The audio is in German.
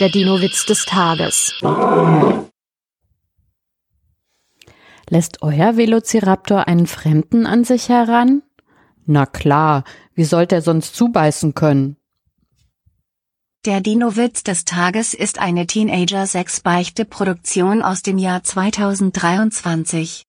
Der Dino-Witz des Tages. Lässt euer Velociraptor einen Fremden an sich heran? Na klar, wie sollte er sonst zubeißen können? Der Dino-Witz des Tages ist eine Teenager-6-Beichte-Produktion aus dem Jahr 2023.